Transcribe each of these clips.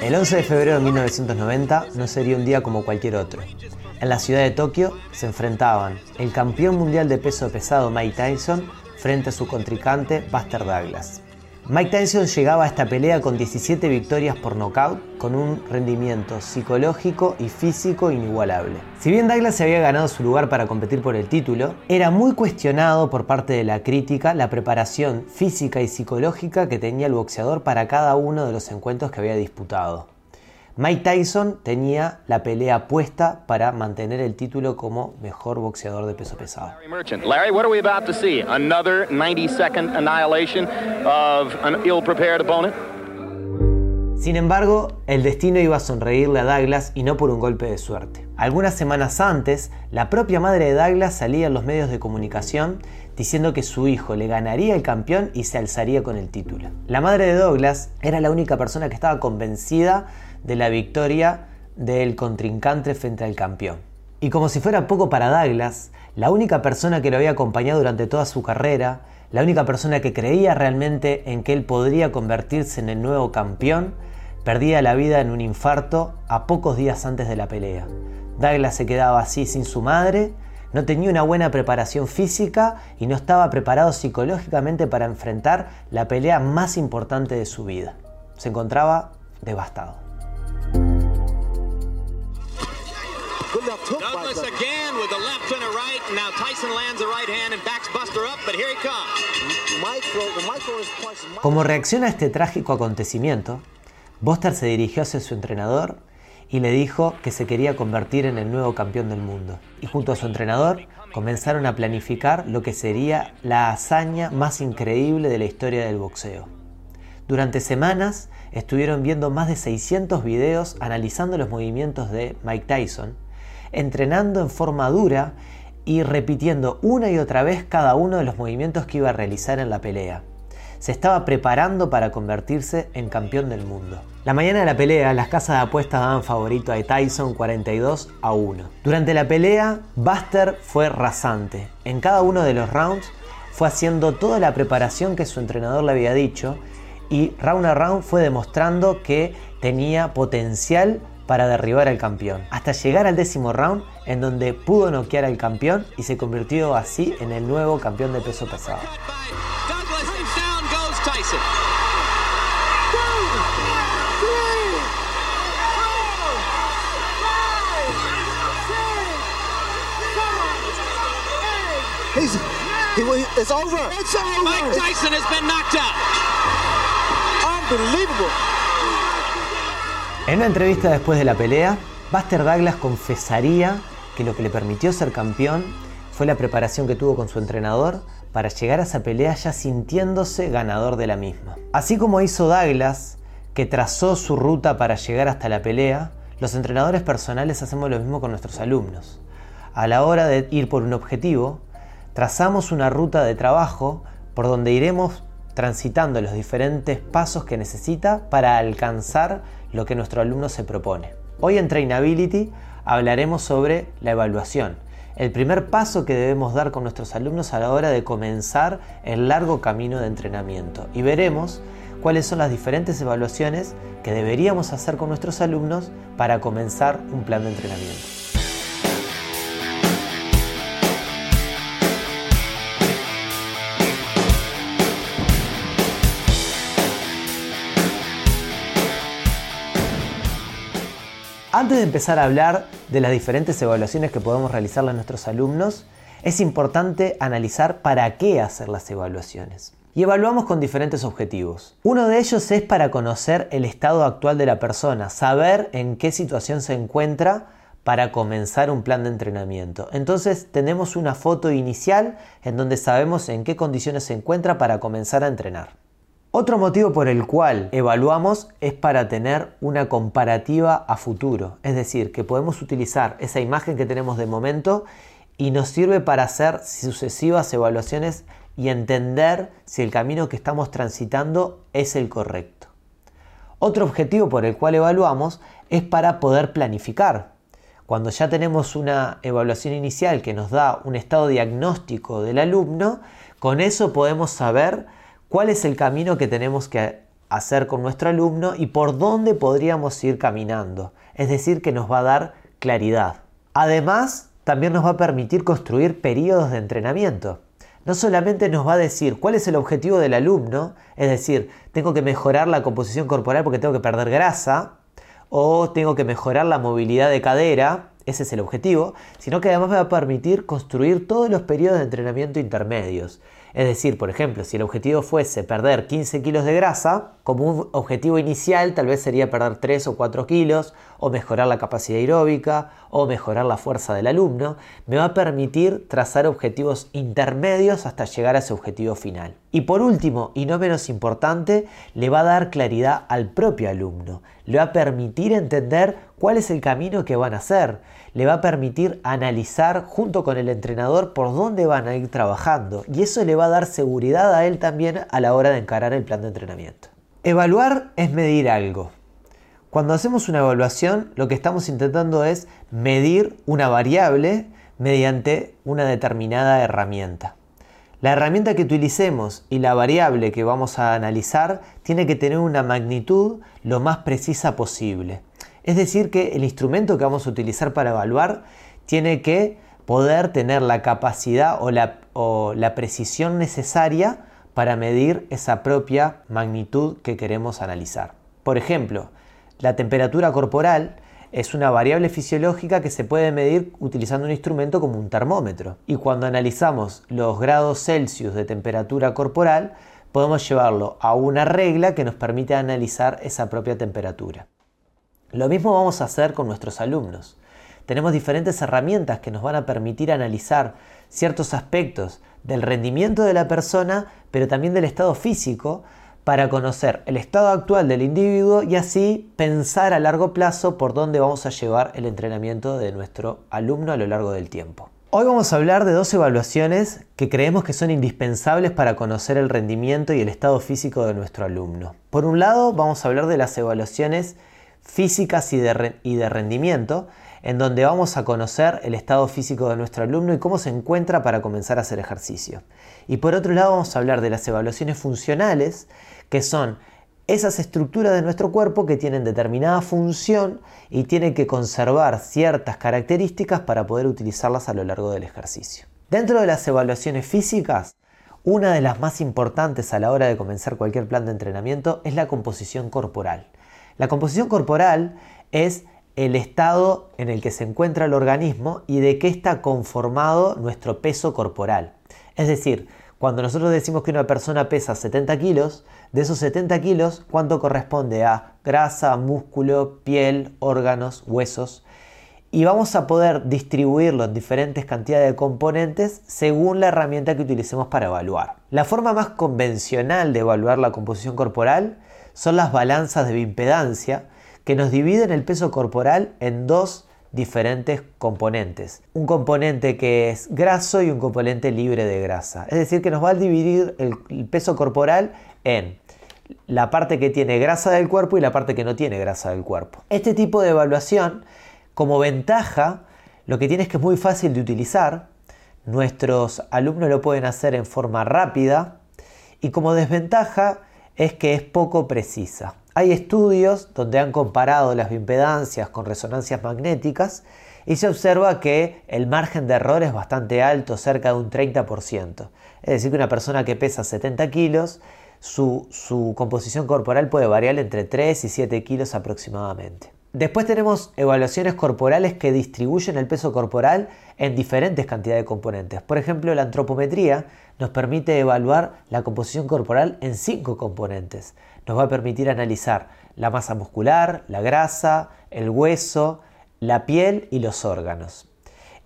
El 11 de febrero de 1990 no sería un día como cualquier otro. En la ciudad de Tokio se enfrentaban el campeón mundial de peso pesado Mike Tyson frente a su contrincante Buster Douglas. Mike Tyson llegaba a esta pelea con 17 victorias por nocaut, con un rendimiento psicológico y físico inigualable. Si bien Douglas había ganado su lugar para competir por el título, era muy cuestionado por parte de la crítica la preparación física y psicológica que tenía el boxeador para cada uno de los encuentros que había disputado. Mike Tyson tenía la pelea puesta para mantener el título como mejor boxeador de peso pesado. Larry, what are we about to see? Another 90-second annihilation of an ill-prepared opponent? Sin embargo, el destino iba a sonreírle a Douglas y no por un golpe de suerte. Algunas semanas antes, la propia madre de Douglas salía en los medios de comunicación diciendo que su hijo le ganaría el campeón y se alzaría con el título. La madre de Douglas era la única persona que estaba convencida de la victoria del contrincante frente al campeón. Y como si fuera poco para Douglas, la única persona que lo había acompañado durante toda su carrera, la única persona que creía realmente en que él podría convertirse en el nuevo campeón, perdía la vida en un infarto a pocos días antes de la pelea. Douglas se quedaba así sin su madre, no tenía una buena preparación física y no estaba preparado psicológicamente para enfrentar la pelea más importante de su vida. Se encontraba devastado. Como reacción a este trágico acontecimiento, Buster se dirigió hacia su entrenador y le dijo que se quería convertir en el nuevo campeón del mundo. Y junto a su entrenador comenzaron a planificar lo que sería la hazaña más increíble de la historia del boxeo. Durante semanas estuvieron viendo más de 600 videos analizando los movimientos de Mike Tyson, entrenando en forma dura y repitiendo una y otra vez cada uno de los movimientos que iba a realizar en la pelea. Se estaba preparando para convertirse en campeón del mundo. La mañana de la pelea, las casas de apuestas daban favorito a Tyson 42 a 1. Durante la pelea, Buster fue rasante. En cada uno de los rounds fue haciendo toda la preparación que su entrenador le había dicho y round a round fue demostrando que tenía potencial para derribar al campeón, hasta llegar al décimo round en donde pudo noquear al campeón y se convirtió así en el nuevo campeón de peso pesado. Mike Tyson has been knocked out. En una entrevista después de la pelea, Buster Douglas confesaría que lo que le permitió ser campeón fue la preparación que tuvo con su entrenador para llegar a esa pelea ya sintiéndose ganador de la misma. Así como hizo Douglas, que trazó su ruta para llegar hasta la pelea, los entrenadores personales hacemos lo mismo con nuestros alumnos. A la hora de ir por un objetivo, trazamos una ruta de trabajo por donde iremos transitando los diferentes pasos que necesita para alcanzar lo que nuestro alumno se propone. Hoy en Trainability hablaremos sobre la evaluación, el primer paso que debemos dar con nuestros alumnos a la hora de comenzar el largo camino de entrenamiento y veremos cuáles son las diferentes evaluaciones que deberíamos hacer con nuestros alumnos para comenzar un plan de entrenamiento. Antes de empezar a hablar de las diferentes evaluaciones que podemos realizarle a nuestros alumnos, es importante analizar para qué hacer las evaluaciones. Y evaluamos con diferentes objetivos. Uno de ellos es para conocer el estado actual de la persona, saber en qué situación se encuentra para comenzar un plan de entrenamiento. Entonces tenemos una foto inicial en donde sabemos en qué condiciones se encuentra para comenzar a entrenar. Otro motivo por el cual evaluamos es para tener una comparativa a futuro, es decir, que podemos utilizar esa imagen que tenemos de momento y nos sirve para hacer sucesivas evaluaciones y entender si el camino que estamos transitando es el correcto. Otro objetivo por el cual evaluamos es para poder planificar. Cuando ya tenemos una evaluación inicial que nos da un estado diagnóstico del alumno, con eso podemos saber cuál es el camino que tenemos que hacer con nuestro alumno y por dónde podríamos ir caminando. Es decir, que nos va a dar claridad. Además, también nos va a permitir construir periodos de entrenamiento. No solamente nos va a decir cuál es el objetivo del alumno, es decir, tengo que mejorar la composición corporal porque tengo que perder grasa, o tengo que mejorar la movilidad de cadera, ese es el objetivo, sino que además me va a permitir construir todos los periodos de entrenamiento intermedios. Es decir, por ejemplo, si el objetivo fuese perder 15 kilos de grasa, como un objetivo inicial tal vez sería perder 3 o 4 kilos, o mejorar la capacidad aeróbica, o mejorar la fuerza del alumno, me va a permitir trazar objetivos intermedios hasta llegar a ese objetivo final. Y por último, y no menos importante, le va a dar claridad al propio alumno, le va a permitir entender cuál es el camino que van a hacer, le va a permitir analizar junto con el entrenador por dónde van a ir trabajando y eso le va a dar seguridad a él también a la hora de encarar el plan de entrenamiento. Evaluar es medir algo. Cuando hacemos una evaluación lo que estamos intentando es medir una variable mediante una determinada herramienta. La herramienta que utilicemos y la variable que vamos a analizar tiene que tener una magnitud lo más precisa posible. Es decir, que el instrumento que vamos a utilizar para evaluar tiene que poder tener la capacidad o la, precisión necesaria para medir esa propia magnitud que queremos analizar. Por ejemplo, la temperatura corporal es una variable fisiológica que se puede medir utilizando un instrumento como un termómetro. Y cuando analizamos los grados Celsius de temperatura corporal, podemos llevarlo a una regla que nos permite analizar esa propia temperatura. Lo mismo vamos a hacer con nuestros alumnos. Tenemos diferentes herramientas que nos van a permitir analizar ciertos aspectos del rendimiento de la persona, pero también del estado físico, para conocer el estado actual del individuo y así pensar a largo plazo por dónde vamos a llevar el entrenamiento de nuestro alumno a lo largo del tiempo. Hoy vamos a hablar de dos evaluaciones que creemos que son indispensables para conocer el rendimiento y el estado físico de nuestro alumno. Por un lado, vamos a hablar de las evaluaciones físicas y de, rendimiento, en donde vamos a conocer el estado físico de nuestro alumno y cómo se encuentra para comenzar a hacer ejercicio. Y por otro lado vamos a hablar de las evaluaciones funcionales, que son esas estructuras de nuestro cuerpo que tienen determinada función y tienen que conservar ciertas características para poder utilizarlas a lo largo del ejercicio. Dentro de las evaluaciones físicas, una de las más importantes a la hora de comenzar cualquier plan de entrenamiento es la composición corporal. La composición corporal es el estado en el que se encuentra el organismo y de qué está conformado nuestro peso corporal. Es decir, cuando nosotros decimos que una persona pesa 70 kilos, de esos 70 kilos, ¿cuánto corresponde a grasa, músculo, piel, órganos, huesos? Y vamos a poder distribuirlo en diferentes cantidades de componentes según la herramienta que utilicemos para evaluar. La forma más convencional de evaluar la composición corporal son las balanzas de bimpedancia que nos dividen el peso corporal en dos diferentes componentes. Un componente que es graso y un componente libre de grasa. Es decir, que nos va a dividir el, peso corporal en la parte que tiene grasa del cuerpo y la parte que no tiene grasa del cuerpo. Este tipo de evaluación, como ventaja, lo que tiene es que es muy fácil de utilizar. Nuestros alumnos lo pueden hacer en forma rápida. Y como desventaja, es que es poco precisa. Hay estudios donde han comparado las bimpedancias con resonancias magnéticas y se observa que el margen de error es bastante alto, cerca de un 30%. Es decir, que una persona que pesa 70 kilos, su, su composición corporal puede variar entre 3 y 7 kilos aproximadamente. Después tenemos evaluaciones corporales que distribuyen el peso corporal en diferentes cantidades de componentes. Por ejemplo, la antropometría nos permite evaluar la composición corporal en cinco componentes. Nos va a permitir analizar la masa muscular, la grasa, el hueso, la piel y los órganos.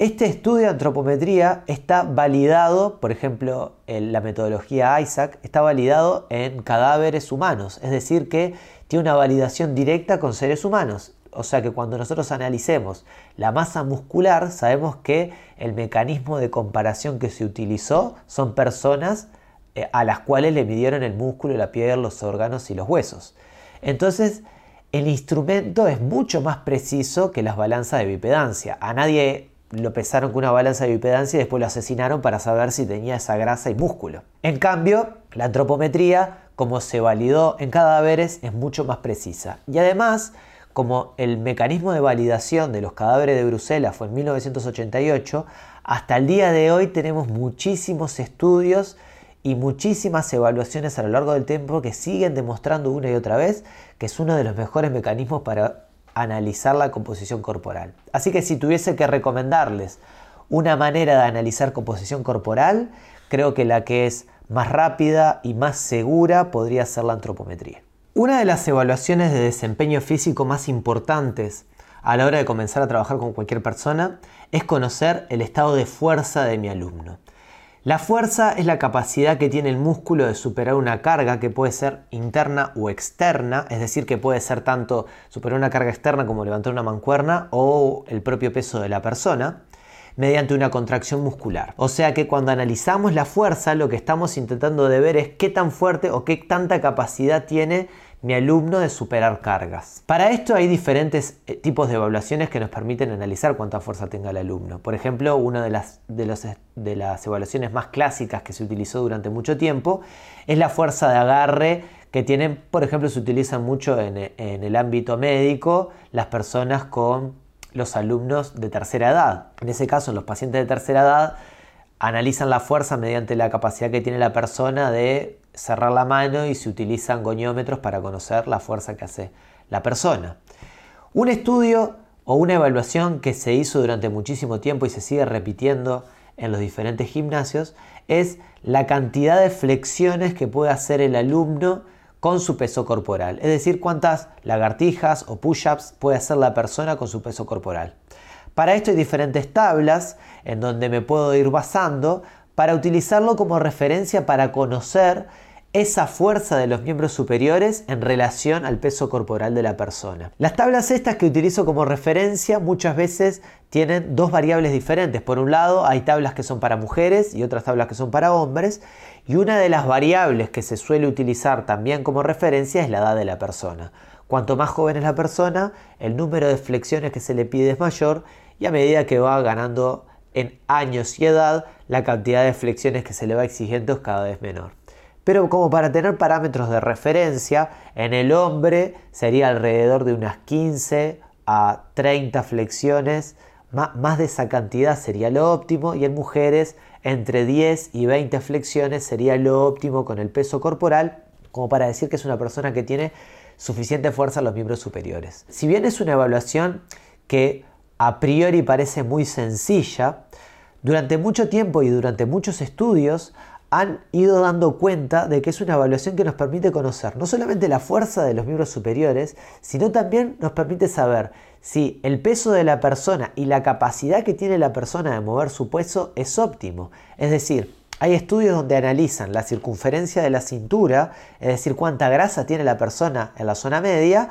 Este estudio de antropometría está validado, por ejemplo, en la metodología ISAC, está validado en cadáveres humanos, es decir, que tiene una validación directa con seres humanos. O sea que cuando nosotros analicemos la masa muscular, sabemos que el mecanismo de comparación que se utilizó son personas eh, a las cuales le midieron el músculo, la piel, los órganos y los huesos. Entonces, el instrumento es mucho más preciso que las balanzas de bipedancia. A nadie lo pesaron con una balanza de bipedancia y después lo asesinaron para saber si tenía esa grasa y músculo. En cambio, la antropometría, como se validó en cadáveres, es mucho más precisa. Y además, como el mecanismo de validación de los cadáveres de Bruselas fue en 1988, hasta el día de hoy tenemos muchísimos estudios y muchísimas evaluaciones a lo largo del tiempo que siguen demostrando una y otra vez que es uno de los mejores mecanismos para analizar la composición corporal. Así que si tuviese que recomendarles una manera de analizar composición corporal, creo que la que es más rápida y más segura podría ser la antropometría. Una de las evaluaciones de desempeño físico más importantes a la hora de comenzar a trabajar con cualquier persona es conocer el estado de fuerza de mi alumno. La fuerza es la capacidad que tiene el músculo de superar una carga que puede ser interna o externa, es decir, que puede ser tanto superar una carga externa como levantar una mancuerna o el propio peso de la persona mediante una contracción muscular. O sea que cuando analizamos la fuerza, lo que estamos intentando de ver es qué tan fuerte o qué tanta capacidad tiene mi alumno de superar cargas. Para esto hay diferentes eh, tipos de evaluaciones que nos permiten analizar cuánta fuerza tenga el alumno. Por ejemplo, una de las, de, las evaluaciones más clásicas que se utilizó durante mucho tiempo es la fuerza de agarre que tienen, por ejemplo, se utiliza mucho en, en el ámbito médico las personas con los alumnos de tercera edad. En ese caso, los pacientes de tercera edad analizan la fuerza mediante la capacidad que tiene la persona de cerrar la mano y se utilizan goniómetros para conocer la fuerza que hace la persona. Un estudio o una evaluación que se hizo durante muchísimo tiempo y se sigue repitiendo en los diferentes gimnasios es la cantidad de flexiones que puede hacer el alumno con su peso corporal, es decir, cuántas lagartijas o push-ups puede hacer la persona con su peso corporal. Para esto hay diferentes tablas en donde me puedo ir basando para utilizarlo como referencia para conocer esa fuerza de los miembros superiores en relación al peso corporal de la persona. Las tablas estas que utilizo como referencia muchas veces tienen dos variables diferentes. Por un lado hay tablas que son para mujeres y otras tablas que son para hombres y una de las variables que se suele utilizar también como referencia es la edad de la persona. Cuanto más joven es la persona, el número de flexiones que se le pide es mayor y a medida que va ganando en años y edad, la cantidad de flexiones que se le va exigiendo es cada vez menor. Pero como para tener parámetros de referencia, en el hombre sería alrededor de unas 15 a 30 flexiones, más de esa cantidad sería lo óptimo, y en mujeres entre 10 y 20 flexiones sería lo óptimo con el peso corporal, como para decir que es una persona que tiene suficiente fuerza en los miembros superiores. Si bien es una evaluación que a priori parece muy sencilla, durante mucho tiempo y durante muchos estudios han ido dando cuenta de que es una evaluación que nos permite conocer no solamente la fuerza de los miembros superiores, sino también nos permite saber si el peso de la persona y la capacidad que tiene la persona de mover su peso es óptimo. Es decir, hay estudios donde analizan la circunferencia de la cintura, es decir, cuánta grasa tiene la persona en la zona media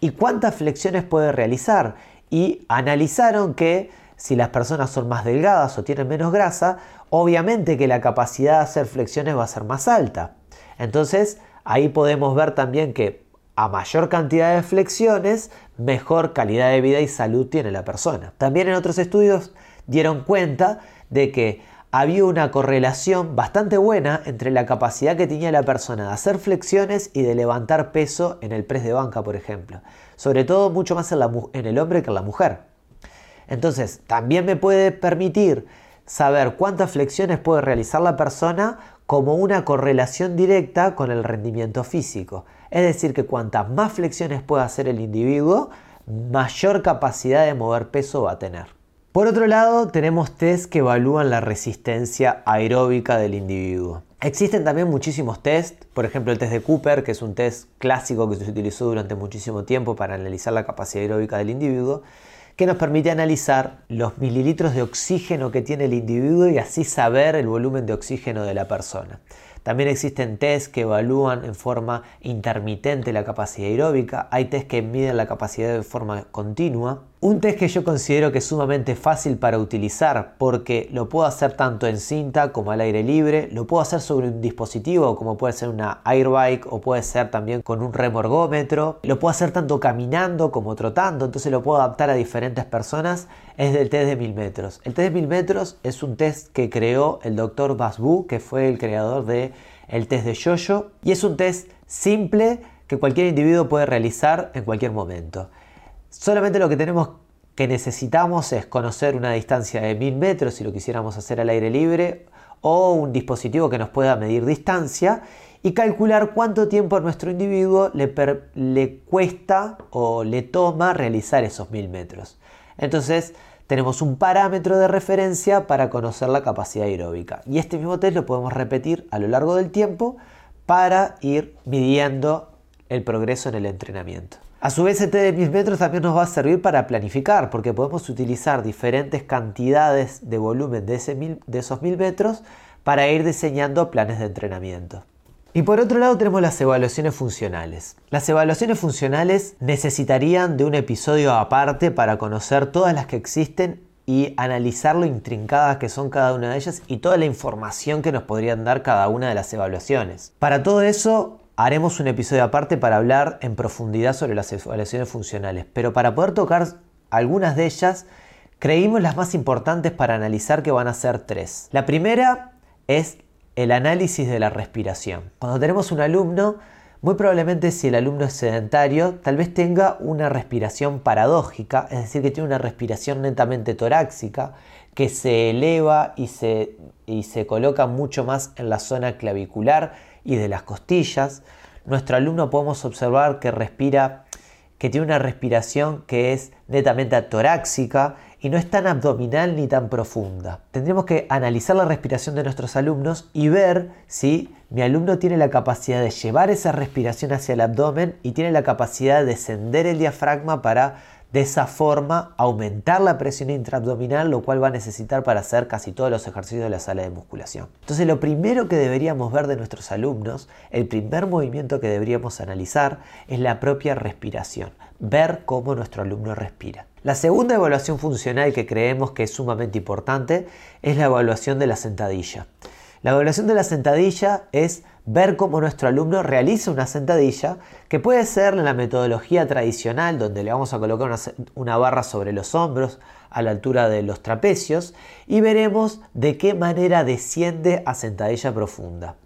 y cuántas flexiones puede realizar y analizaron que si las personas son más delgadas o tienen menos grasa, obviamente que la capacidad de hacer flexiones va a ser más alta. Entonces, ahí podemos ver también que a mayor cantidad de flexiones, mejor calidad de vida y salud tiene la persona. También en otros estudios dieron cuenta de que había una correlación bastante buena entre la capacidad que tenía la persona de hacer flexiones y de levantar peso en el press de banca, por ejemplo. Sobre todo mucho más en, el hombre que en la mujer. Entonces, también me puede permitir saber cuántas flexiones puede realizar la persona como una correlación directa con el rendimiento físico. Es decir, que cuantas más flexiones pueda hacer el individuo, mayor capacidad de mover peso va a tener. Por otro lado, tenemos test que evalúan la resistencia aeróbica del individuo. Existen también muchísimos test, por ejemplo el test de Cooper, que es un test clásico que se utilizó durante muchísimo tiempo para analizar la capacidad aeróbica del individuo, que nos permite analizar los mililitros de oxígeno que tiene el individuo y así saber el volumen de oxígeno de la persona. También existen test que evalúan en forma intermitente la capacidad aeróbica, hay test que miden la capacidad de forma continua Un test que yo considero que es sumamente fácil para utilizar porque lo puedo hacer tanto en cinta como al aire libre, lo puedo hacer sobre un dispositivo como puede ser una airbike o puede ser también con un remorgómetro, lo puedo hacer tanto caminando como trotando, entonces lo puedo adaptar a diferentes personas, es del test de 1000 metros. El test de 1000 metros es un test que creó el doctor Basbu, que fue el creador del el test de Yoyo, y es un test simple que cualquier individuo puede realizar en cualquier momento. Solamente lo que tenemos que necesitamos es conocer una distancia de 1000 metros si lo quisiéramos hacer al aire libre o un dispositivo que nos pueda medir distancia y calcular cuánto tiempo a nuestro individuo le, le cuesta o le toma realizar esos 1000 metros. Entonces tenemos un parámetro de referencia para conocer la capacidad aeróbica y este mismo test lo podemos repetir a lo largo del tiempo para ir midiendo el progreso en el entrenamiento. A su vez, este de 1000 metros también nos va a servir para planificar, porque podemos utilizar diferentes cantidades de volumen de, esos 1000 metros para ir diseñando planes de entrenamiento. Y por otro lado tenemos las evaluaciones funcionales. Las evaluaciones funcionales necesitarían de un episodio aparte para conocer todas las que existen y analizar lo intrincadas que son cada una de ellas y toda la información que nos podrían dar cada una de las evaluaciones. Para todo eso Haremos un episodio aparte para hablar en profundidad sobre las evaluaciones funcionales, pero para poder tocar algunas de ellas, creímos las más importantes para analizar que van a ser tres. La primera es el análisis de la respiración. Cuando tenemos un alumno, muy probablemente si el alumno es sedentario, tal vez tenga una respiración paradójica, es decir, que tiene una respiración netamente torácica, que se eleva y se, y se coloca mucho más en la zona clavicular y de las costillas. Nuestro alumno podemos observar que respira, que tiene una respiración que es netamente torácica y no es tan abdominal ni tan profunda. Tendríamos que analizar la respiración de nuestros alumnos y ver si mi alumno tiene la capacidad de llevar esa respiración hacia el abdomen y tiene la capacidad de descender el diafragma para de esa forma, aumentar la presión intraabdominal, lo cual va a necesitar para hacer casi todos los ejercicios de la sala de musculación. Entonces, lo primero que deberíamos ver de nuestros alumnos, el primer movimiento que deberíamos analizar, es la propia respiración, ver cómo nuestro alumno respira. La segunda evaluación funcional que creemos que es sumamente importante es la evaluación de la sentadilla. La evaluación de la sentadilla es ver cómo nuestro alumno realiza una sentadilla, que puede ser la metodología tradicional, donde le vamos a colocar una, barra sobre los hombros a la altura de los trapecios, y veremos de qué manera desciende a sentadilla profunda.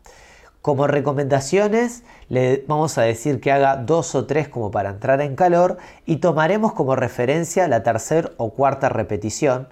Como recomendaciones, le vamos a decir que haga dos o tres como para entrar en calor y tomaremos como referencia la tercera o cuarta repetición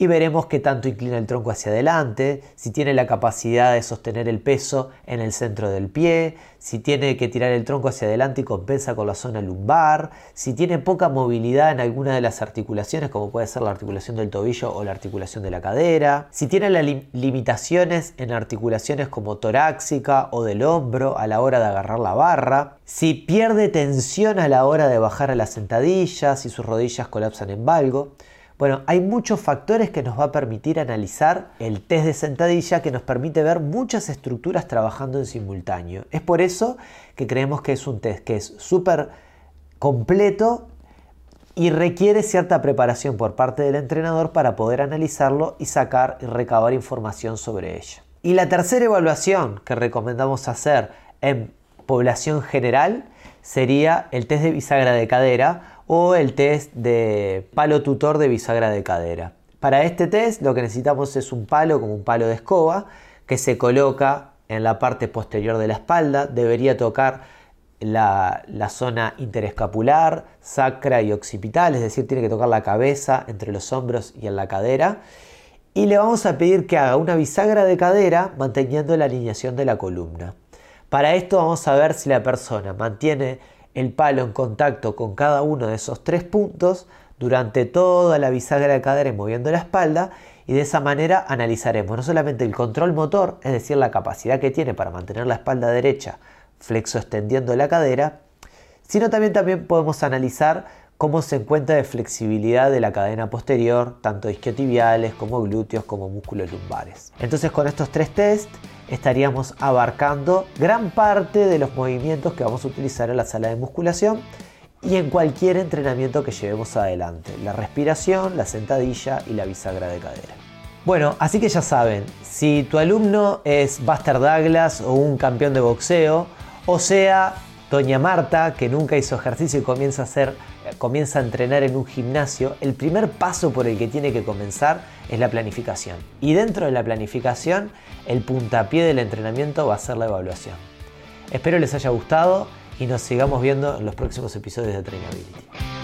y veremos qué tanto inclina el tronco hacia adelante, si tiene la capacidad de sostener el peso en el centro del pie, si tiene que tirar el tronco hacia adelante y compensa con la zona lumbar, si tiene poca movilidad en alguna de las articulaciones como puede ser la articulación del tobillo o la articulación de la cadera, si tiene las limitaciones en articulaciones como torácica o del hombro a la hora de agarrar la barra, si pierde tensión a la hora de bajar a la sentadilla, si sus rodillas colapsan en valgo. Bueno, hay muchos factores que nos va a permitir analizar el test de sentadilla que nos permite ver muchas estructuras trabajando en simultáneo. Es por eso que creemos que es un test que es súper completo y requiere cierta preparación por parte del entrenador para poder analizarlo y sacar y recabar información sobre ello. Y la tercera evaluación que recomendamos hacer en población general sería el test de bisagra de cadera o el test de palo tutor de bisagra de cadera. Para este test lo que necesitamos es un palo como un palo de escoba que se coloca en la parte posterior de la espalda, debería tocar la, la, zona interescapular, sacra y occipital, es decir, tiene que tocar la cabeza entre los hombros y en la cadera. Y le vamos a pedir que haga una bisagra de cadera manteniendo la alineación de la columna. Para esto vamos a ver si la persona mantiene el palo en contacto con cada uno de esos tres puntos durante toda la bisagra de cadera y moviendo la espalda y de esa manera analizaremos no solamente el control motor, es decir, la capacidad que tiene para mantener la espalda derecha flexo extendiendo la cadera, sino también, también podemos analizar cómo se encuentra de flexibilidad de la cadena posterior, tanto isquiotibiales como glúteos como músculos lumbares. Entonces con estos tres tests estaríamos abarcando gran parte de los movimientos que vamos a utilizar en la sala de musculación y en cualquier entrenamiento que llevemos adelante, la respiración, la sentadilla y la bisagra de cadera. Bueno, así que ya saben, si tu alumno es Buster Douglas o un campeón de boxeo, o sea, Doña Marta, que nunca hizo ejercicio y comienza a, hacer, comienza a entrenar en un gimnasio, el primer paso por el que tiene que comenzar es la planificación. Y dentro de la planificación, el puntapié del entrenamiento va a ser la evaluación. Espero les haya gustado y nos sigamos viendo en los próximos episodios de Trainability.